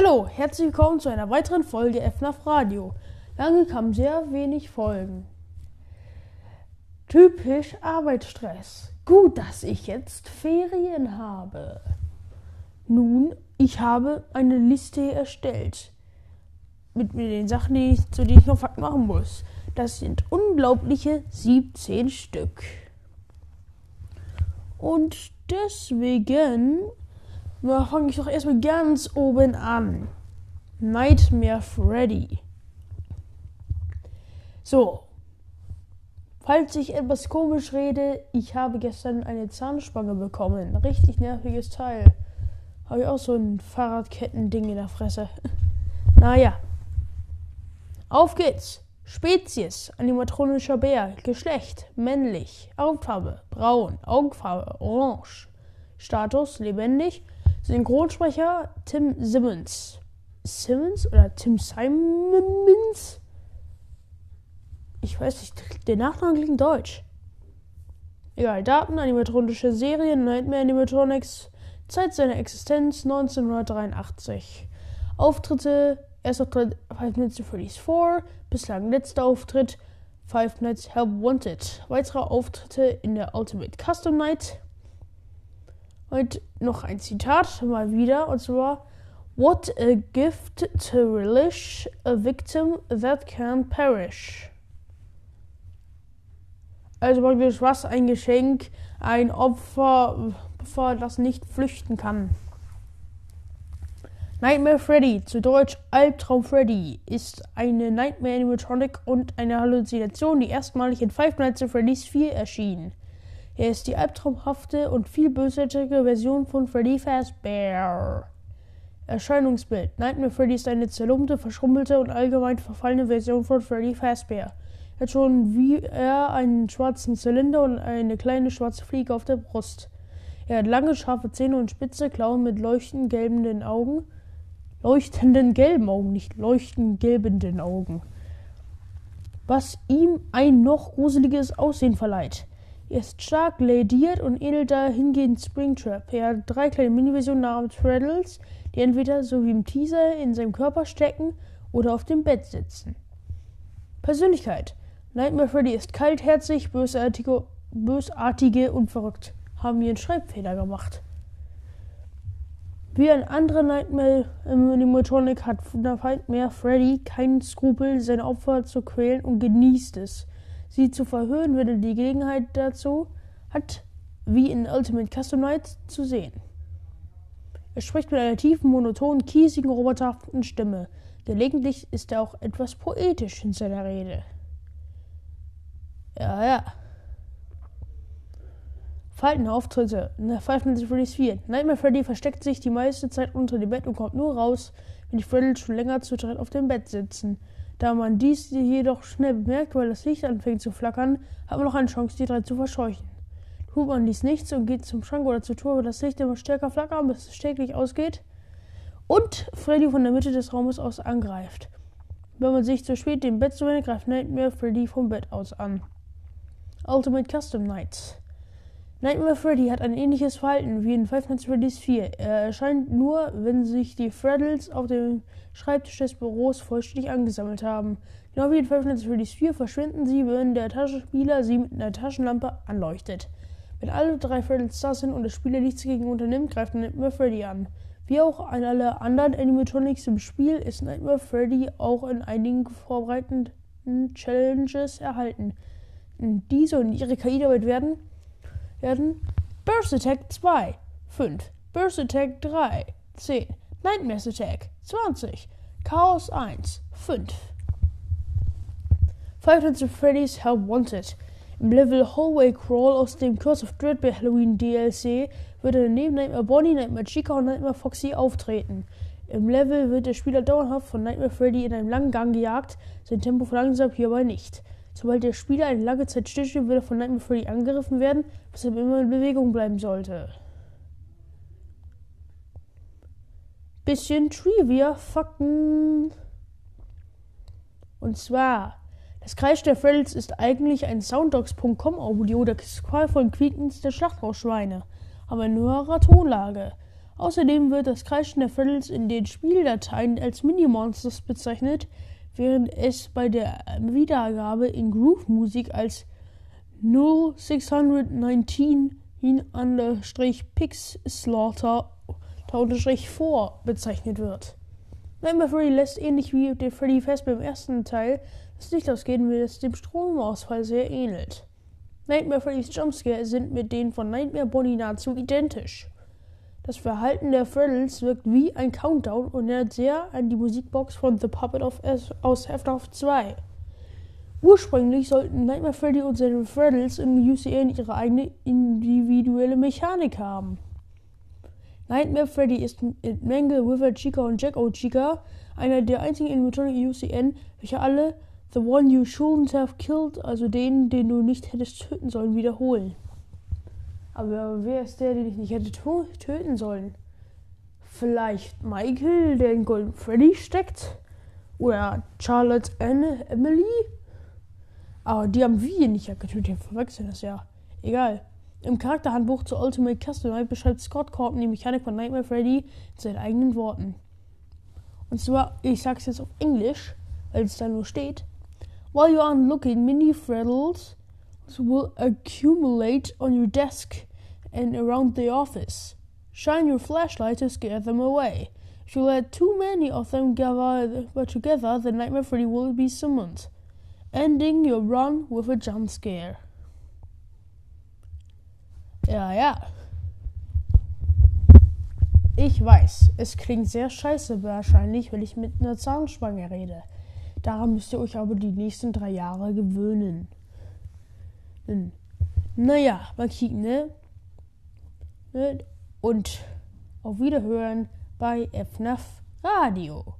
Hallo, herzlich willkommen zu einer weiteren Folge FNAF Radio. Lange kamen sehr wenig Folgen. Typisch Arbeitsstress. Gut, dass ich jetzt Ferien habe. Nun, ich habe eine Liste erstellt. Mit, mit den Sachen, die ich, zu denen ich noch Fakt machen muss. Das sind unglaubliche 17 Stück. Und deswegen fange ich doch erstmal ganz oben an. Nightmare Freddy. So. Falls ich etwas komisch rede, ich habe gestern eine Zahnspange bekommen. Richtig nerviges Teil. Habe ich auch so ein Fahrradkettending in der Fresse. naja. Auf geht's. Spezies, animatronischer Bär, Geschlecht, männlich, Augenfarbe, braun, Augenfarbe, orange, Status, lebendig, Synchronsprecher, Tim Simmons. Simmons oder Tim Simons? Ich weiß nicht, der Nachname klingt deutsch. Egal, Daten, animatronische Serie, Nightmare Animatronics, Zeit seiner Existenz 1983. Auftritte Erster Auftritt Five Nights at Freddy's 4, bislang letzter Auftritt Five Nights Help Wanted. Weitere Auftritte in der Ultimate Custom Night. Und noch ein Zitat mal wieder, und zwar What a gift to relish a victim that can perish. Also was ein Geschenk, ein Opfer, Opfer, das nicht flüchten kann. Nightmare Freddy, zu Deutsch Albtraum Freddy, ist eine Nightmare Animatronic und eine Halluzination, die erstmalig in Five Nights at Freddy's 4 erschien. Er ist die albtraumhafte und viel bösartige Version von Freddy Fazbear. Erscheinungsbild. Nightmare Freddy ist eine zerlumpte, verschrumpelte und allgemein verfallene Version von Freddy Fazbear. Er hat schon wie er einen schwarzen Zylinder und eine kleine schwarze Fliege auf der Brust. Er hat lange, scharfe Zähne und spitze Klauen mit leuchtend gelbenden Augen leuchtenden gelben Augen, nicht leuchtend gelbenden Augen. Was ihm ein noch gruseliges Aussehen verleiht. Er ist stark lediert und ähnelt dahingehend Springtrap. Er hat drei kleine Mini-Versionen namens Treadles, die entweder so wie im Teaser in seinem Körper stecken oder auf dem Bett sitzen. Persönlichkeit. Nightmare Freddy ist kaltherzig, bösartige, bösartige und verrückt. Haben wir einen Schreibfehler gemacht. Wie ein anderer Nightmare Animatronic hat Nightmare Freddy keinen Skrupel, seine Opfer zu quälen und genießt es, sie zu verhöhnen, wenn er die Gelegenheit dazu hat, wie in Ultimate Custom Night zu sehen. Er spricht mit einer tiefen, monotonen, kiesigen, roboterhaften Stimme. Gelegentlich ist er auch etwas poetisch in seiner Rede. Ja, ja. Faltenauftritte. Five Nights at Freddy's 4. Nightmare Freddy versteckt sich die meiste Zeit unter dem Bett und kommt nur raus, wenn die Freddy schon länger zu dritt auf dem Bett sitzen. Da man dies jedoch schnell bemerkt, weil das Licht anfängt zu flackern, hat man noch eine Chance, die drei zu verscheuchen. Tut man dies nichts und geht zum Schrank oder zur Tür, wo das Licht immer stärker flackert, bis es täglich ausgeht und Freddy von der Mitte des Raumes aus angreift. Wenn man sich zu spät dem Bett zuwendet, greift Nightmare Freddy vom Bett aus an. Ultimate Custom Nights. Nightmare Freddy hat ein ähnliches Verhalten wie in Five Nights at Freddy's 4. Er erscheint nur, wenn sich die Freddles auf dem Schreibtisch des Büros vollständig angesammelt haben. Genau wie in Five Nights at Freddy's 4 verschwinden sie, wenn der Taschenspieler sie mit einer Taschenlampe anleuchtet. Wenn alle drei Freddles da sind und der Spieler nichts dagegen unternimmt, greift Nightmare Freddy an. Wie auch an alle anderen Animatronics im Spiel ist Nightmare Freddy auch in einigen vorbereitenden Challenges erhalten. Diese und ihre KI-Arbeit werden werden Burst Attack 2, 5, Burst Attack 3, 10, Nightmares Attack 20, Chaos 1, 5. Five Nights at Freddy's Help Wanted. Im Level Hallway Crawl aus dem Curse of Dread bei Halloween DLC wird er neben Nightmare Bonnie, Nightmare Chica und Nightmare Foxy auftreten. Im Level wird der Spieler dauerhaft von Nightmare Freddy in einem langen Gang gejagt, sein Tempo verlangsamt hierbei nicht. Sobald der Spieler eine lange Zeit stillsteht, wird er von Nightmare Freddy angegriffen werden, weshalb er immer in Bewegung bleiben sollte. Bisschen Trivia, Fakten. Und zwar, das Kreis der Freddles ist eigentlich ein Sounddogs.com Audio der qualvollen Quiekens der Schlachtrausschweine, aber in höherer Tonlage. Außerdem wird das Kreischen der Freddles in den Spieldateien als Mini-Monsters bezeichnet, während es bei der Wiedergabe in Groove-Musik als 0619 Pix Slaughter 4 bezeichnet wird. Nightmare Freddy lässt ähnlich wie der Freddy Fazbear im ersten Teil das Licht ausgehen, wie es dem Stromausfall sehr ähnelt. Nightmare Freddys Jumpscare sind mit denen von Nightmare Bonnie nahezu identisch. Das Verhalten der Freddles wirkt wie ein Countdown und erinnert sehr an die Musikbox von The Puppet of S aus Hefter 2. Ursprünglich sollten Nightmare Freddy und seine Freddles in UCN ihre eigene individuelle Mechanik haben. Nightmare Freddy ist mit Mangle, Wither Chica und Jack O Chica einer der einzigen Animatronic UCN, welche alle The One You Shouldn't Have Killed, also den, den du nicht hättest töten sollen, wiederholen. Aber wer ist der, den ich nicht hätte töten sollen? Vielleicht Michael, der in Golden Freddy steckt? Oder Charlotte Anne Emily? Aber die haben wir nicht getötet, ich verwechseln das ja. Egal. Im Charakterhandbuch zu Ultimate Customer beschreibt Scott Corton die Mechanik von Nightmare Freddy in seinen eigenen Worten. Und zwar, ich sag's jetzt auf Englisch, weil es da nur steht. While you aren't looking, mini Freddles will accumulate on your desk and around the office. Shine your flashlight to scare them away. If you let too many of them gather together, the Nightmare Freddy will be summoned, ending your run with a jump scare. Ja, ja. Ich weiß, es klingt sehr scheiße wahrscheinlich, wenn ich mit einer Zahnspange rede. Daran müsst ihr euch aber die nächsten drei Jahre gewöhnen. Hm. Naja, mal kicken, ne? Und auf Wiederhören bei FNAF Radio.